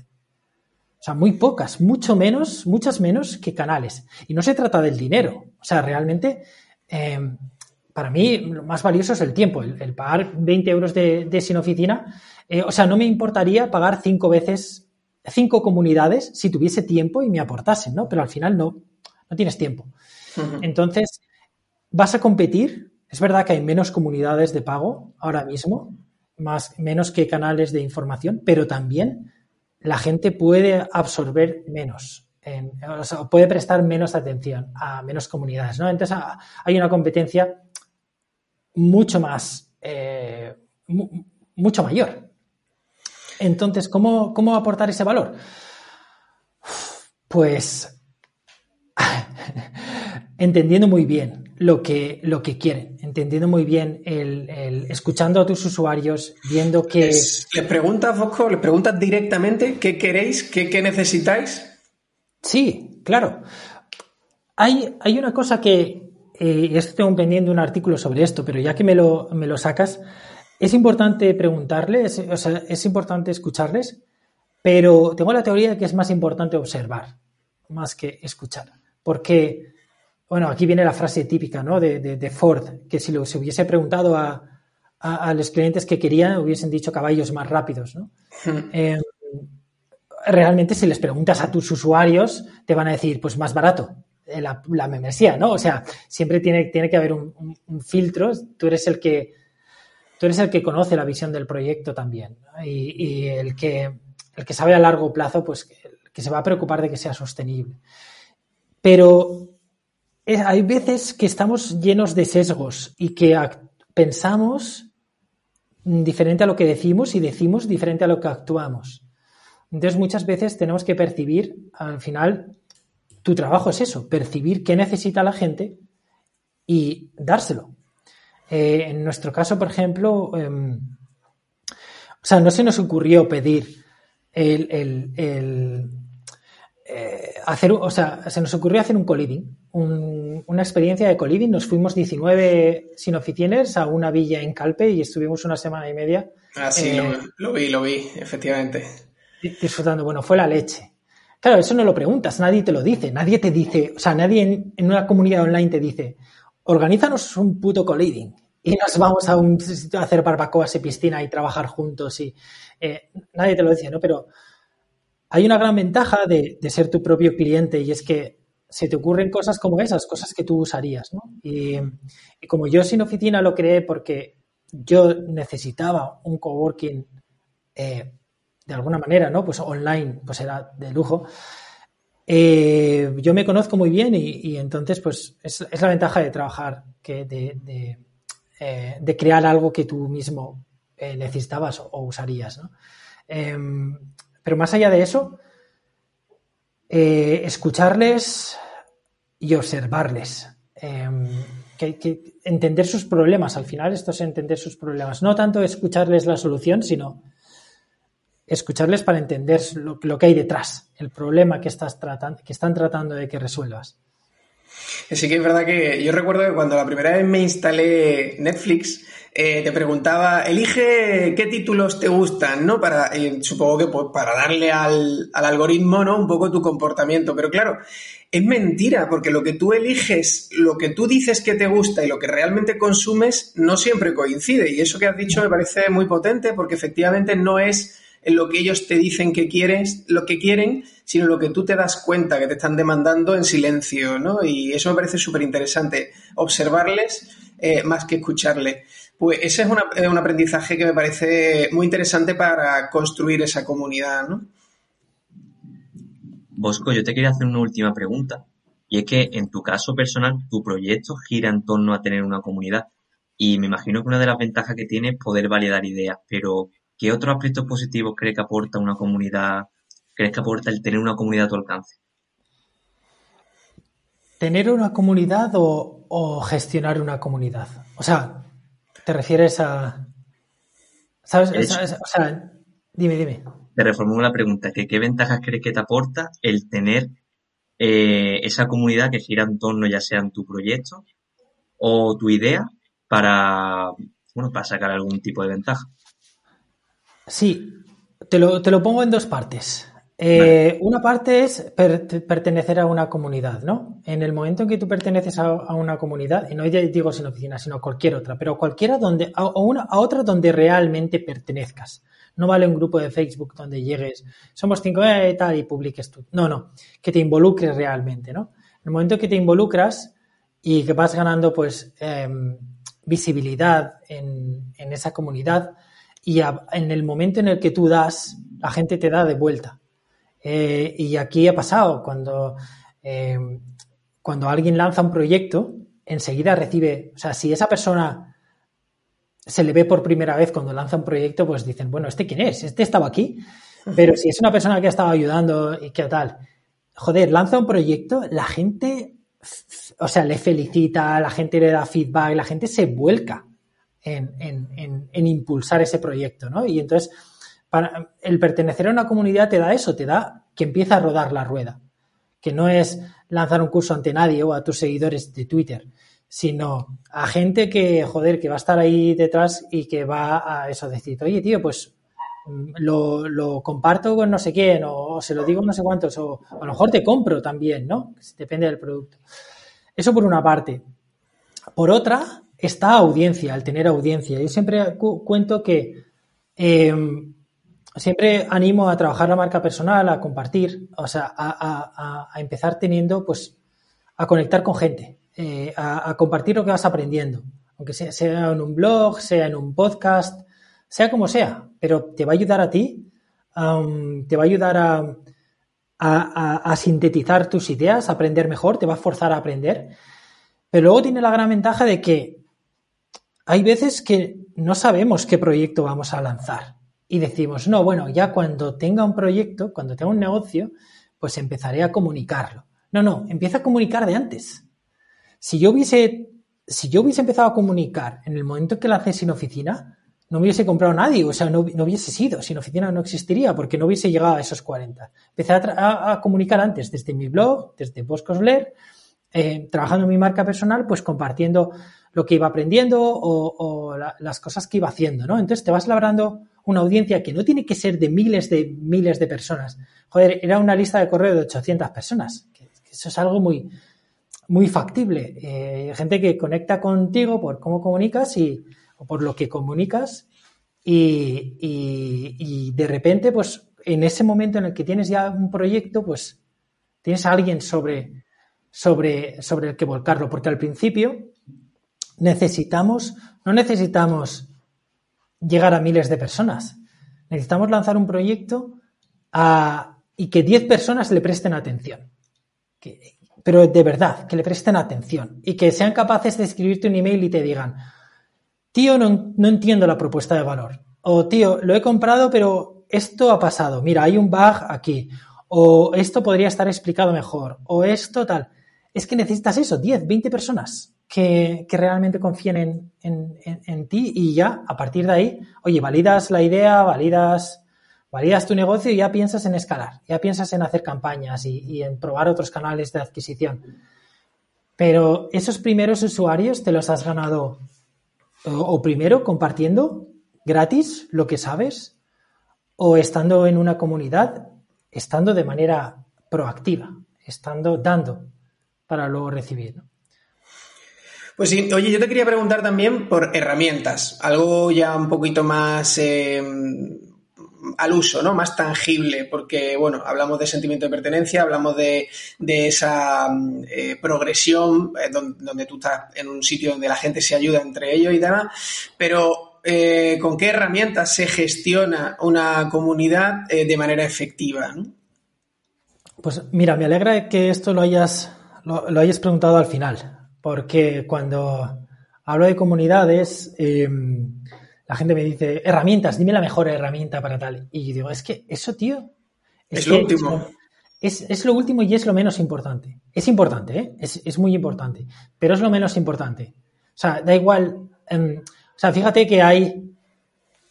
O sea, muy pocas, mucho menos, muchas menos que canales. Y no se trata del dinero. O sea, realmente, em, para mí, lo más valioso es el tiempo. El, pagar 20 euros de, sin oficina. Eh, o sea, no me importaría pagar cinco veces, cinco comunidades si tuviese tiempo y me aportasen, ¿no? Pero al final no, no tienes tiempo. Entonces, vas a competir. Es verdad que hay menos comunidades de pago ahora mismo, más, menos que canales de información, pero también la gente puede absorber menos. o sea, puede prestar menos atención a menos comunidades, ¿no? Entonces hay una competencia mucho más, eh, mucho mayor. Entonces, ¿cómo, ¿cómo aportar ese valor? Pues entendiendo muy bien lo que, lo que quieren, entendiendo muy bien el, escuchando a tus usuarios, viendo que... ¿Les, preguntas, Fosco? ¿Les preguntas directamente qué queréis, qué, necesitáis? Sí, claro. Hay, hay una cosa que, eh, esto tengo pendiente un artículo sobre esto, pero ya que me lo, me lo sacas, es importante preguntarles, o sea, es importante escucharles, pero tengo la teoría de que es más importante observar más que escuchar. Porque, bueno, aquí viene la frase típica ¿no? de, Ford, que si se hubiese preguntado a, los clientes que querían, hubiesen dicho caballos más rápidos. ¿no? Hmm. Em, realmente, si les preguntas a tus usuarios, te van a decir, pues más barato. Eh, la, membresía, ¿no? O sea, siempre tiene, tiene que haber un, filtro. Tú eres el que tú eres el que conoce la visión del proyecto también y, el, que, el que sabe a largo plazo, pues que se va a preocupar de que sea sostenible. Pero hay veces que estamos llenos de sesgos y que pensamos diferente a lo que decimos y decimos diferente a lo que actuamos. Entonces muchas veces tenemos que percibir, al final, tu trabajo es eso, percibir qué necesita la gente y dárselo. Eh, en nuestro caso, por ejemplo, em, o sea, no se nos ocurrió pedir el eh, hacer, o sea, se nos ocurrió hacer un co-living, una experiencia de co-living. Nos fuimos 19 sin oficinas a una villa en Calpe y estuvimos una semana y media. Ah, sí, lo, eh, lo, vi, lo vi, efectivamente. Disfrutando. Bueno, fue la leche. Claro, eso no lo preguntas, nadie te lo dice, nadie te dice, o sea, nadie en, una comunidad online te dice, organízanos un puto co-living. y nos vamos a un a hacer barbacoas y piscina y trabajar juntos y eh, nadie te lo dice, ¿no? Pero hay una gran ventaja de, ser tu propio cliente y es que se te ocurren cosas como esas, cosas que tú usarías, ¿no? Y, como yo sin oficina lo creé porque yo necesitaba un coworking eh, de alguna manera, ¿no? Pues online, pues era de lujo. Eh, yo me conozco muy bien y, entonces, pues es, la ventaja de trabajar, que de, eh, crear algo que tú mismo necesitabas o, usarías, ¿no? Em, pero más allá de eso, eh, escucharles y observarles. Em, que, entender sus problemas. Al final, esto es entender sus problemas. No tanto escucharles la solución, sino escucharles para entender lo, que hay detrás, el problema que, estás tratando, que están tratando de que resuelvas. Sí que es verdad que yo recuerdo que cuando la primera vez me instalé Netflix, eh, te preguntaba, elige qué títulos te gustan, ¿no? Para, eh, supongo que pues, para darle al, algoritmo, ¿no? Un poco tu comportamiento. Pero claro, es mentira, porque lo que tú eliges, lo que tú dices que te gusta y lo que realmente consumes no siempre coincide. Y eso que has dicho me parece muy potente, porque efectivamente no es lo que ellos te dicen que quieres, lo que quieren, sino lo que tú te das cuenta que te están demandando en silencio, ¿no? Y eso me parece súper interesante, observarles eh, más que escucharles. Pues ese es un aprendizaje que me parece muy interesante para construir esa comunidad, ¿no? Bosco, yo te quería hacer una última pregunta. Y es que en tu caso personal, tu proyecto gira en torno a tener una comunidad. Y me imagino que una de las ventajas que tiene es poder validar ideas. Pero, ¿qué otros aspectos positivos crees que aporta una comunidad? ¿Crees que aporta el tener una comunidad a tu alcance? ¿Tener una comunidad o, o gestionar una comunidad? O sea, ¿Te refieres a... ¿Sabes? O sea, dime, dime. Te reformulo la pregunta, ¿qué ventajas crees que te aporta el tener eh, esa comunidad que gira en torno ya sea en tu proyecto o tu idea para, bueno, para sacar algún tipo de ventaja? Sí, te lo, te lo pongo en dos partes. Eh, una parte es pertenecer a una comunidad, ¿no? En el momento en que tú perteneces a, una comunidad, y no digo sin oficina, sino cualquier otra, pero cualquiera donde, a, una, a otra donde realmente pertenezcas. No vale un grupo de Facebook donde llegues, somos cinco eh, y tal, y publiques tú. No, no, que te involucres realmente, ¿no? En el momento que te involucras y que vas ganando, pues, em, visibilidad en, en, esa comunidad, y en el momento en el que tú das, la gente te da de vuelta. Eh, y aquí ha pasado, cuando, eh, cuando alguien lanza un proyecto, enseguida recibe, o sea, si esa persona se le ve por primera vez cuando lanza un proyecto, pues dicen, bueno, ¿este quién es? Este estaba aquí. Pero si es una persona que ha estado ayudando y que tal, joder, lanza un proyecto, la gente, o sea, le felicita, la gente le da feedback, la gente se vuelca en, en, en impulsar ese proyecto, ¿no? Y entonces, para, el pertenecer a una comunidad te da eso, te da que empieza a rodar la rueda. Que no es lanzar un curso ante nadie o a tus seguidores de Twitter, sino a gente que, joder, que va a estar ahí detrás y que va a eso decir, oye, tío, pues mm, lo, comparto con no sé quién o, se lo digo no sé cuántos o a lo mejor te compro también, ¿no? Depende del producto. Eso por una parte. Por otra, está audiencia, el tener audiencia. Yo siempre cuento que em, siempre animo a trabajar la marca personal, a compartir, o sea, a, empezar teniendo, pues, a conectar con gente, eh, a, compartir lo que vas aprendiendo, aunque sea, en un blog, sea en un podcast, sea como sea, pero te va a ayudar a ti, te va a ayudar a, a, sintetizar tus ideas, a aprender mejor, te va a forzar a aprender. Pero luego tiene la gran ventaja de que hay veces que no sabemos qué proyecto vamos a lanzar y decimos, no, bueno, ya cuando tenga un proyecto, cuando tenga un negocio, pues empezaré a comunicarlo. No, no, empieza a comunicar de antes. Si yo hubiese, si yo hubiese empezado a comunicar en el momento que la haces sin oficina, no me hubiese comprado nadie, o sea, no, hubiese sido, sin oficina no existiría, porque no hubiese llegado a esos 40. Empecé a, comunicar antes, desde mi blog, desde Boscosler, eh, trabajando en mi marca personal, pues compartiendo lo que iba aprendiendo o, las cosas que iba haciendo, ¿no? Entonces te vas labrando una audiencia que no tiene que ser de miles de miles de personas. Joder, era una lista de correo de 800 personas. eso es algo muy, muy factible. Eh, gente que conecta contigo por cómo comunicas y o por lo que comunicas y, y, de repente, pues en ese momento en el que tienes ya un proyecto, pues tienes a alguien sobre, sobre, sobre el que volcarlo, porque al principio necesitamos, no necesitamos llegar a miles de personas, necesitamos lanzar un proyecto y que 10 personas le presten atención. pero de verdad, que le presten atención y que sean capaces de escribirte un email y te digan, tío, no, no entiendo la propuesta de valor. O tío, lo he comprado, pero esto ha pasado. Mira, hay un bug aquí. O esto podría estar explicado mejor. O esto tal. Es que necesitas eso, 10, 20 personas que, realmente confíen en, en, ti y ya, a partir de ahí, oye, validas la idea, validas, validas tu negocio y ya piensas en escalar, ya piensas en hacer campañas y en probar otros canales de adquisición. Pero esos primeros usuarios te los has ganado o primero compartiendo gratis lo que sabes o estando en una comunidad, estando de manera proactiva, estando dando para luego recibir. Pues sí, oye, yo te quería preguntar también por herramientas, algo ya un poquito más eh, al uso, ¿no? Más tangible, porque, bueno, hablamos de sentimiento de pertenencia, hablamos de, esa eh, progresión eh, donde, tú estás en un sitio donde la gente se ayuda entre ellos y demás, pero ¿con qué herramientas se gestiona una comunidad de manera efectiva? Pues mira, me alegra que esto lo hayas, lo hayas preguntado al final, porque cuando hablo de comunidades, em, la gente me dice, herramientas, dime la mejor herramienta para tal. Y yo digo, es que eso, tío. Es, lo último. Es, lo último y es lo menos importante. Es importante, ¿eh? es, muy importante, pero es lo menos importante. O sea, da igual. Em, o sea, fíjate que hay,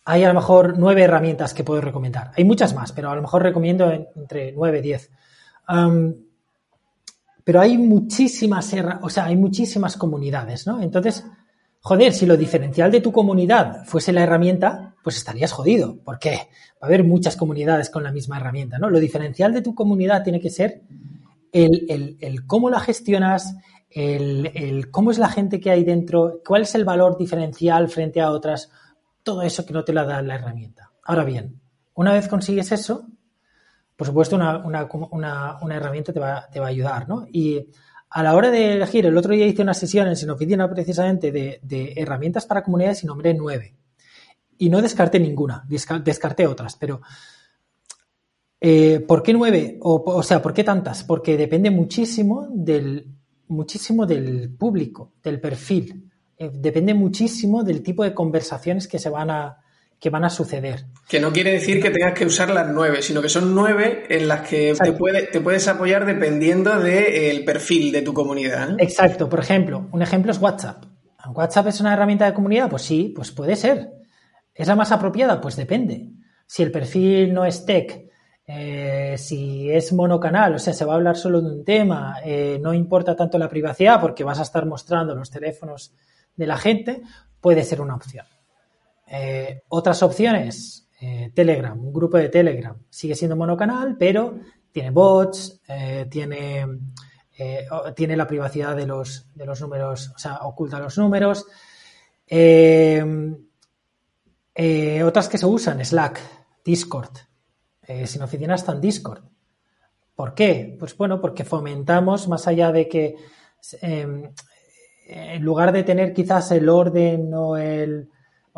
hay a lo mejor nueve herramientas que puedo recomendar. Hay muchas más, pero a lo mejor recomiendo entre nueve, diez. Pero hay muchísimas, o sea, hay muchísimas comunidades, ¿no? Entonces, Joder, si lo diferencial de tu comunidad fuese la herramienta, pues estarías jodido. ¿Por qué? Va a haber muchas comunidades con la misma herramienta, ¿no? Lo diferencial de tu comunidad tiene que ser el, cómo la gestionas, el, cómo es la gente que hay dentro, cuál es el valor diferencial frente a otras, todo eso que no te la da la herramienta. Ahora bien, una vez consigues eso, por supuesto una, herramienta te va, te va, a ayudar, ¿no? Y a la hora de elegir, el otro día hice una sesión en oficina precisamente de, herramientas para comunidades y nombré nueve. Y no descarté ninguna, descarté otras, pero eh, ¿por qué nueve? O, sea, ¿por qué tantas? Porque depende muchísimo del, muchísimo del público, del perfil. Eh, depende muchísimo del tipo de conversaciones que se van a, que van a suceder. Que no quiere decir que tengas que usar las nueve, sino que son nueve en las que te, te, puedes apoyar dependiendo del perfil de tu comunidad. Exacto. Por ejemplo, un ejemplo es WhatsApp. ¿WhatsApp es una herramienta de comunidad? Pues sí, pues puede ser. ¿Es la más apropiada? Pues depende. Si el perfil no es tech, eh, si es monocanal, o sea, se va a hablar solo de un tema, eh, no importa tanto la privacidad porque vas a estar mostrando los teléfonos de la gente, puede ser una opción. Eh, otras opciones, eh, Telegram, un grupo de Telegram, sigue siendo monocanal, pero tiene bots, eh, tiene, tiene la privacidad de los, de los números, o sea, oculta los números. otras que se usan, Slack, Discord. sin oficina está en Discord. ¿Por qué? Pues bueno, porque fomentamos, más allá de que en lugar de tener quizás el orden o el,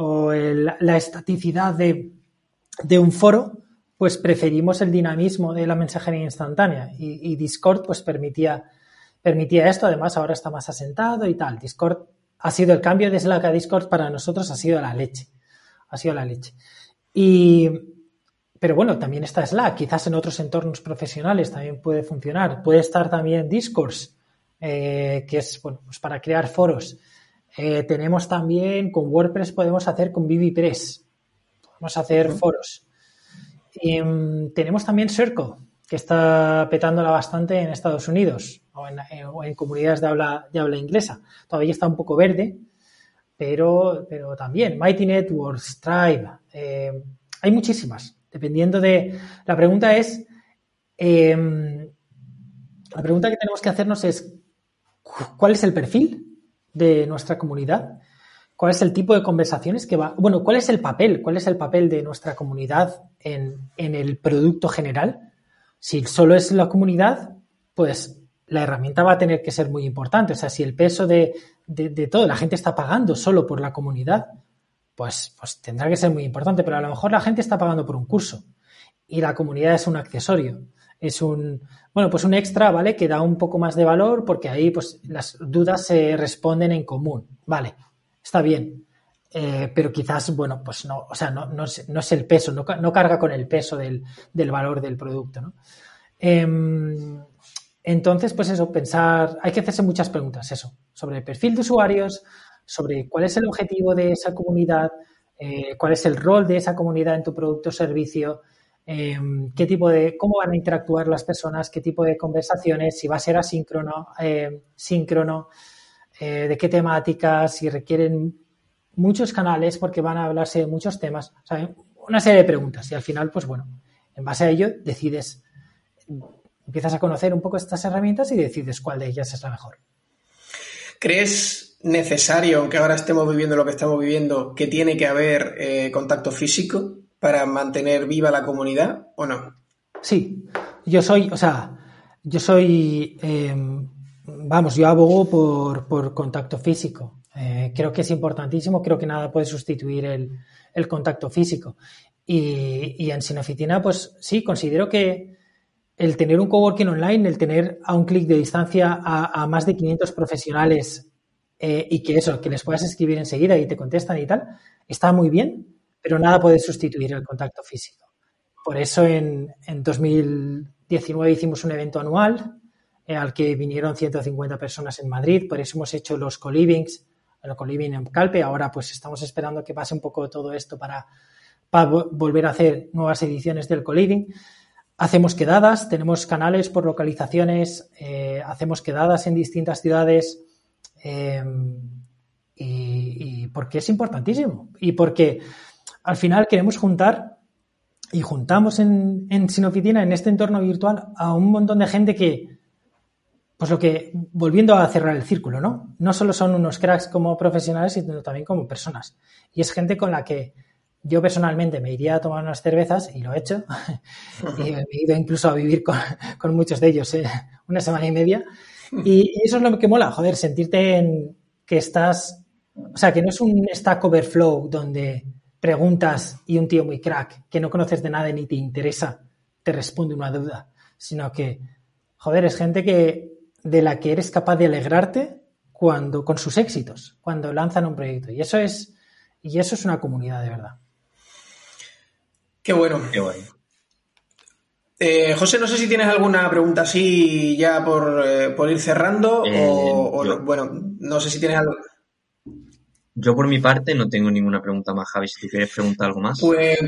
o la estaticidad de, un foro, pues preferimos el dinamismo de la mensajería instantánea y, Discord pues permitía, permitía esto, además ahora está más asentado y tal. Discord ha sido el cambio de Slack a Discord para nosotros ha sido la leche, ha sido la leche. Y, pero bueno, también está Slack, quizás en otros entornos profesionales también puede funcionar. Puede estar también Discord, eh, que es bueno, pues para crear foros. Eh, tenemos también con WordPress, podemos hacer con ViviPress, podemos hacer foros. Mm, tenemos también Circle, que está petándola bastante en Estados Unidos o en, comunidades de habla, de habla inglesa. Todavía está un poco verde, pero, pero también Mighty Networks, Tribe, eh, hay muchísimas, dependiendo de... La pregunta es, em, la pregunta que tenemos que hacernos es, cuál es el perfil de nuestra comunidad, cuál es el tipo de conversaciones que va, bueno, cuál es el papel, cuál es el papel de nuestra comunidad en, el producto general. Si solo es la comunidad, pues la herramienta va a tener que ser muy importante. O sea, si el peso de, de, todo, la gente está pagando solo por la comunidad, pues, pues tendrá que ser muy importante. Pero a lo mejor la gente está pagando por un curso y la comunidad es un accesorio. Es un, bueno, pues un extra, ¿vale? Que da un poco más de valor porque ahí pues las dudas se responden en común. Vale, está bien. Eh, pero quizás, bueno, pues no, o sea, no, no, es, el peso, no, carga con el peso del, valor del producto, ¿no? Em, entonces, pues eso, pensar, hay que hacerse muchas preguntas, eso, sobre el perfil de usuarios, sobre cuál es el objetivo de esa comunidad, eh, cuál es el rol de esa comunidad en tu producto o servicio, em, qué tipo de, cómo van a interactuar las personas, qué tipo de conversaciones, si va a ser asíncrono, em, síncrono, eh, de qué temáticas, si requieren muchos canales porque van a hablarse de muchos temas, una serie de preguntas y al final, pues bueno, en base a ello decides empiezas a conocer un poco estas herramientas y decides cuál de ellas es la mejor. ¿Crees necesario, aunque ahora estemos viviendo lo que estamos viviendo, que tiene que haber eh, contacto físico para mantener viva la comunidad o no? Sí, yo soy, o sea, yo soy, em, vamos, yo abogo por, contacto físico. Eh, creo que es importantísimo, creo que nada puede sustituir el, contacto físico. Y, y en Sinofitina, pues sí, considero que, el tener un coworking online, el tener a un clic de distancia a, más de 500 profesionales eh, y que eso, que les puedas escribir enseguida y te contestan y tal, está muy bien, pero nada puede sustituir el contacto físico. Por eso en, 2019 hicimos un evento anual eh, al que vinieron 150 personas en Madrid, por eso hemos hecho los co-livings, el co-living en Calpe, ahora pues estamos esperando que pase un poco todo esto para, volver a hacer nuevas ediciones del co-living. Hacemos quedadas, tenemos canales por localizaciones, eh, hacemos quedadas en distintas ciudades eh, y, porque es importantísimo y porque al final queremos juntar y juntamos en, en Sinoficina, en este entorno virtual, a un montón de gente que, pues lo que, volviendo a cerrar el círculo, ¿no? No solo son unos cracks como profesionales, sino también como personas. Y es gente con la que yo personalmente me iría a tomar unas cervezas y lo he hecho. y he ido incluso a vivir con, muchos de ellos ¿eh? una semana y media. Y, eso es lo que mola, joder, sentirte en que estás, o sea, que no es un Stack Overflow donde preguntas y un tío muy crack que no conoces de nada ni te interesa te responde una duda, sino que, joder, es gente que de la que eres capaz de alegrarte cuando con sus éxitos, cuando lanzan un proyecto. Y eso es, y eso es una comunidad de verdad. Qué bueno. Qué bueno. Eh, José, no sé si tienes alguna pregunta así ya por, eh, ir cerrando eh, o, bueno, no sé si tienes algo. Yo por mi parte no tengo ninguna pregunta más, Javi, si quieres preguntar algo más. Pues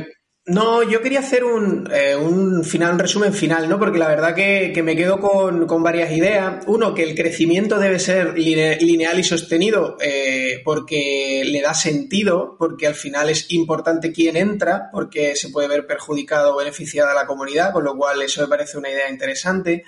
no, yo quería hacer un, eh, un, final, un resumen final, ¿no? Porque la verdad que, me quedo con, varias ideas. Uno, que el crecimiento debe ser lineal y sostenido eh, porque le da sentido, porque al final es importante quién entra, porque se puede ver perjudicado o beneficiada la comunidad, con lo cual eso me parece una idea interesante.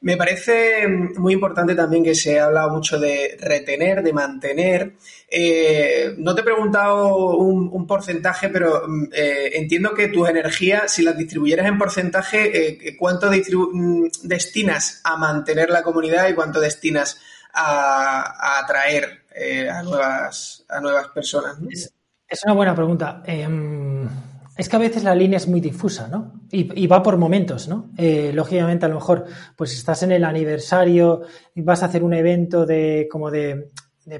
Me parece muy importante también que se ha hablado mucho de retener, de mantener. Eh, no te he preguntado un, porcentaje, pero mm, eh, entiendo que tus energías, si las distribuyeras en porcentaje, eh, ¿cuánto mm, destinas a mantener la comunidad y cuánto destinas a, atraer a, nuevas, a nuevas personas? Es, es, una buena pregunta. Es que a veces la línea es muy difusa, ¿no? Y, va por momentos, ¿no? Eh, lógicamente, a lo mejor, pues estás en el aniversario vas a hacer un evento de como de,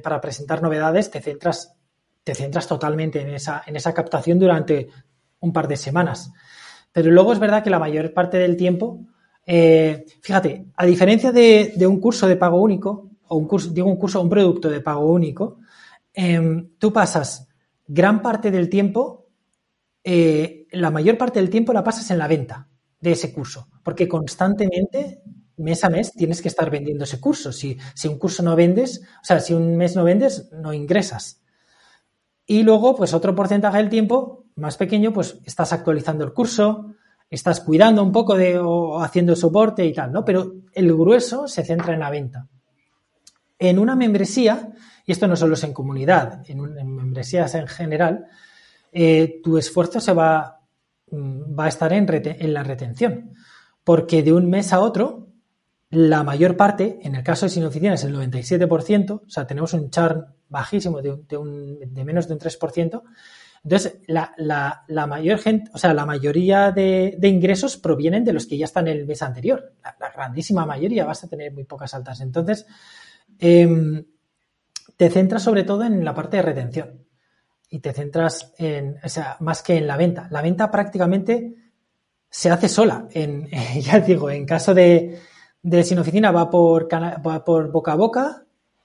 para presentar novedades, te centras, te centras totalmente en esa, en esa captación durante un par de semanas. Pero luego es verdad que la mayor parte del tiempo, eh, fíjate, a diferencia de, un curso de pago único, o un curso, digo un curso, un producto de pago único, em, tú pasas gran parte del tiempo eh, la mayor parte del tiempo la pasas en la venta de ese curso, porque constantemente, mes a mes, tienes que estar vendiendo ese curso. Si, si un curso no vendes, o sea, si un mes no vendes, no ingresas. Y luego, pues otro porcentaje del tiempo, más pequeño, pues estás actualizando el curso, estás cuidando un poco de o haciendo soporte y tal, ¿no? Pero el grueso se centra en la venta. en una membresía, y esto no solo es en comunidad, en, membresías en general, eh, tu esfuerzo se va, mm, va a estar en, la retención. Porque de un mes a otro, la mayor parte, en el caso de sin oficina es el 97%, o sea, tenemos un churn bajísimo de, de, menos de un 3%. Entonces, la, la, mayor gente, o sea, la mayoría de, ingresos provienen de los que ya están el mes anterior. La, grandísima mayoría vas a tener muy pocas altas. Entonces, em, te centras sobre todo en la parte de retención y te centras en, o sea, más que en la venta. La venta prácticamente se hace sola. En, ya digo, en caso de, de sin oficina va por, va por boca a boca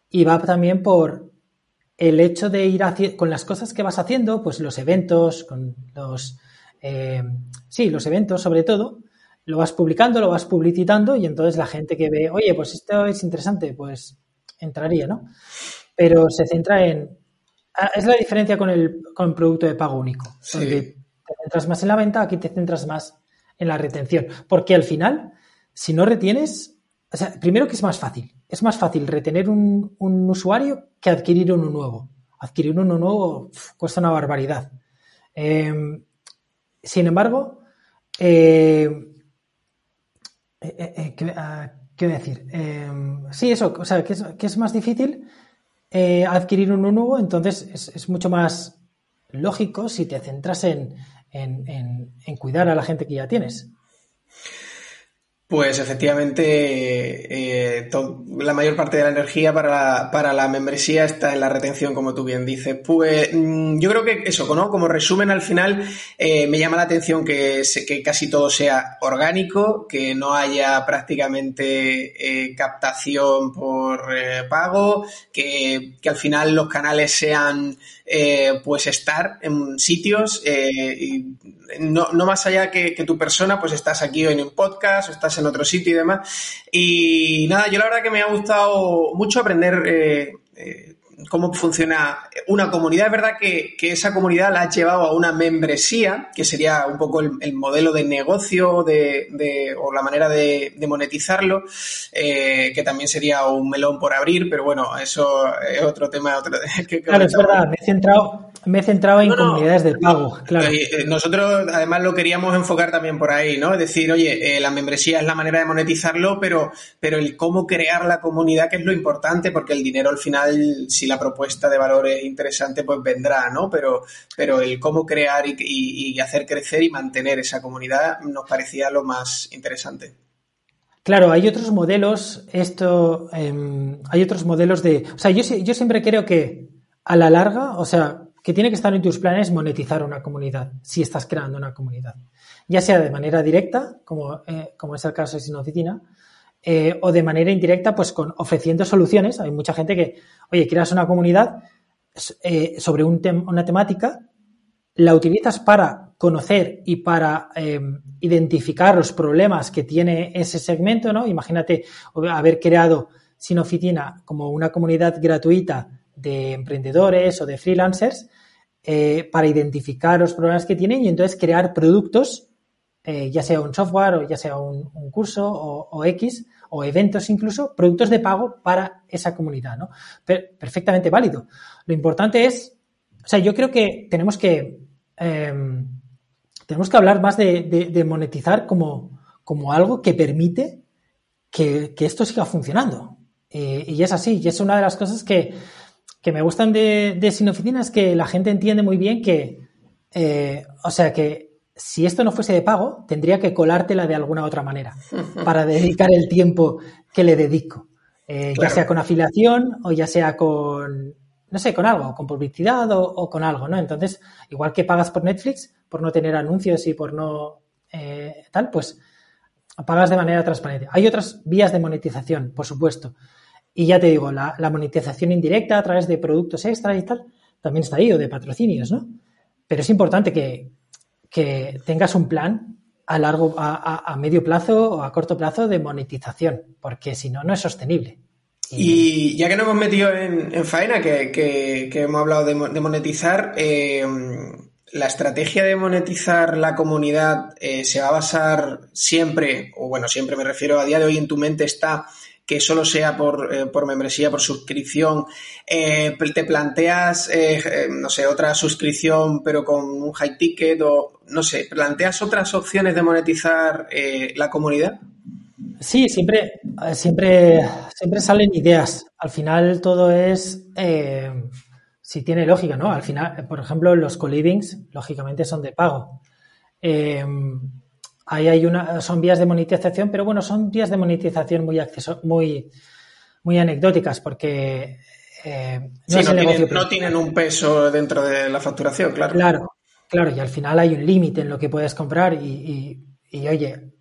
y va también por el hecho de ir con las cosas que vas haciendo, pues los eventos, con los, eh, sí, los eventos sobre todo, lo vas publicando, lo vas publicitando y entonces la gente que ve, oye, pues esto es interesante, pues entraría, ¿no? Pero se centra en, es la diferencia con el, con el producto de pago único, sí. te centras más en la venta, aquí te centras más en la retención, porque al final, si no retienes, o sea, primero que es más fácil, es más fácil retener un, usuario que adquirir uno nuevo. Adquirir uno nuevo cuesta una barbaridad. Em, sin embargo, eh, eh, eh, ah, ¿qué, voy a decir? Em, sí, eso, o sea, que es, más difícil adquirir uno nuevo, entonces es, mucho más lógico si te centras en, en cuidar a la gente que ya tienes. Pues efectivamente, eh, la mayor parte de la energía para la, membresía está en la retención, como tú bien dices. Pues mm, yo creo que eso, ¿no? Como resumen al final, eh, me llama la atención que, que, casi todo sea orgánico, que no haya prácticamente eh, captación por pago, que, que, al final los canales sean pues estar en sitios no, no, más allá que, tu persona, pues estás aquí en un podcast o estás en otro sitio y demás. Y nada, yo la verdad que me ha gustado mucho aprender eh, eh, cómo funciona una comunidad. Es verdad que, esa comunidad la ha llevado a una membresía, que sería un poco el, modelo de negocio de, o la manera de, monetizarlo, eh, que también sería un melón por abrir, pero bueno, eso es otro tema. Otro, claro, es verdad, me he centrado, me he centrado en comunidades de pago, claro. Eh, nosotros además lo queríamos enfocar también por ahí, ¿no? Es decir, oye, eh, la membresía es la manera de monetizarlo, pero, pero el cómo crear la comunidad, que es lo importante, porque el dinero al final, si la propuesta de valor es interesante, pues vendrá, ¿no? Pero, pero el cómo crear y, hacer crecer y mantener esa comunidad nos parecía lo más interesante. Claro, hay otros modelos, esto, em, hay otros modelos de, o sea, yo, yo siempre creo que a la larga, o sea, que tiene que estar en tus planes monetizar una comunidad, si estás creando una comunidad. Ya sea de manera directa, como, eh, como es el caso de Sin Oficina, eh, o de manera indirecta, pues con ofreciendo soluciones. Hay mucha gente que, oye, creas una comunidad eh, sobre un una temática, la utilizas para conocer y para identificar los problemas que tiene ese segmento, ¿no? Imagínate haber creado Sin Oficina como una comunidad gratuita de emprendedores o de freelancers eh, para identificar los problemas que tienen y entonces crear productos, eh, ya sea un software o ya sea un, curso o, X o eventos incluso, productos de pago para esa comunidad, ¿no? perfectamente válido. Lo importante es, o sea, yo creo que tenemos que, em, tenemos que hablar más de, monetizar como, como, algo que permite que, esto siga funcionando. Eh, y es así, y es una de las cosas que, que me gustan de, de Sin Oficina es que la gente entiende muy bien que, eh, o sea, que si esto no fuese de pago, tendría que colártela de alguna otra manera para dedicar el tiempo que le dedico. Eh, ya sea con afiliación o ya sea con, no sé, con algo, con publicidad o, con algo, ¿no? Entonces, igual que pagas por Netflix, por no tener anuncios y por no eh, tal, pues pagas de manera transparente. Hay otras vías de monetización, por supuesto. Y ya te digo, la, monetización indirecta a través de productos extras y tal, también está ahí, o de patrocinios, ¿no? Pero es importante que, tengas un plan a largo, a, medio plazo o a corto plazo de monetización, porque si no, no es sostenible. Y, ya que nos hemos metido en, faena, que, hemos hablado de, monetizar, eh, la estrategia de monetizar la comunidad eh, se va a basar siempre, o bueno, siempre me refiero a día de hoy en tu mente está que solo sea por, eh, por membresía, por suscripción, eh, te planteas, eh, no sé, otra suscripción pero con un high ticket o, no sé, planteas otras opciones de monetizar la comunidad? Sí, siempre, siempre, siempre salen ideas. Al final todo es si tiene lógica, ¿no? Al final, por ejemplo, los co-livings, lógicamente, son de pago. Ahí hay una, son vías de monetización, pero bueno, son vías de monetización muy muy, muy anecdóticas porque eh, no, tienen, un peso dentro de la facturación, claro. Claro, claro, y al final hay un límite en lo que puedes comprar y, oye,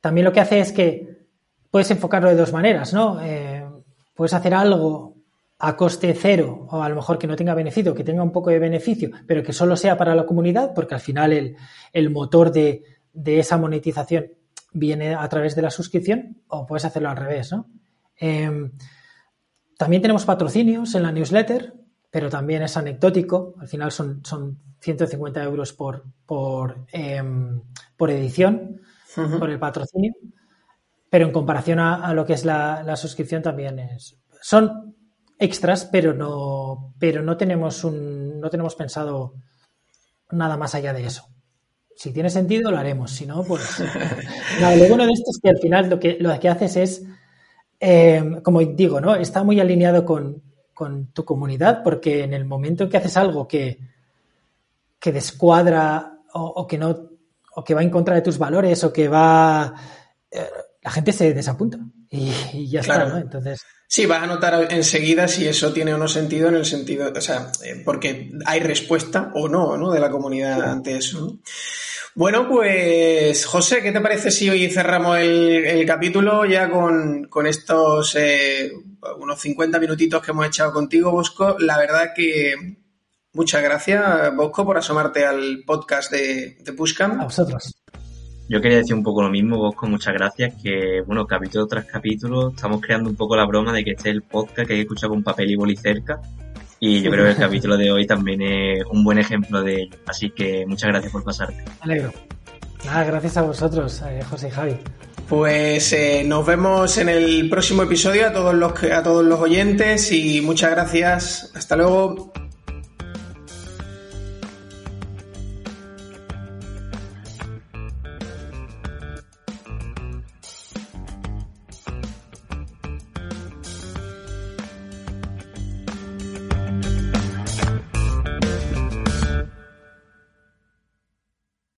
también lo que hace es que puedes enfocarlo de dos maneras, ¿no? Eh, puedes hacer algo a coste cero o a lo mejor que no tenga beneficio, que tenga un poco de beneficio, pero que solo sea para la comunidad, porque al final el, el motor de, de esa monetización viene a través de la suscripción o puedes hacerlo al revés, ¿no? Em, también tenemos patrocinios en la newsletter, pero también es anecdótico. Al final son, son 150 euros por, por, em, por edición, por el patrocinio. Pero en comparación a, lo que es la, suscripción también es. Son extras, pero no, pero no tenemos un, no tenemos pensado nada más allá de eso. Si tiene sentido, lo haremos. Si no, pues. lo bueno de esto es que al final lo que, lo que haces es, eh, como digo, ¿no? Está muy alineado con, tu comunidad, porque en el momento en que haces algo que, que descuadra o, que no, o que va en contra de tus valores, o que va. Eh, la gente se desapunta. Y, ya está, ¿no? Entonces. Sí, vas a notar enseguida si eso tiene o no sentido en el sentido, o sea, eh, porque hay respuesta o no, ¿no? De la comunidad ante eso. Bueno, pues José, ¿qué te parece si hoy cerramos el, capítulo ya con, estos eh, unos 50 minutitos que hemos echado contigo, Bosco? La verdad que muchas gracias, Bosco, por asomarte al podcast de, de Pushcam. A vosotros. Yo quería decir un poco lo mismo, Bosco, muchas gracias, que bueno, capítulo tras capítulo estamos creando un poco la broma de que este es el podcast que hay que escuchar con papel y boli cerca. Y yo creo que el capítulo de hoy también es un buen ejemplo de ello. Así que muchas gracias por pasarte. Me alegro. Nada, gracias a vosotros, eh, José y Javi. Pues eh, nos vemos en el próximo episodio a todos los a todos los oyentes y muchas gracias. Hasta luego.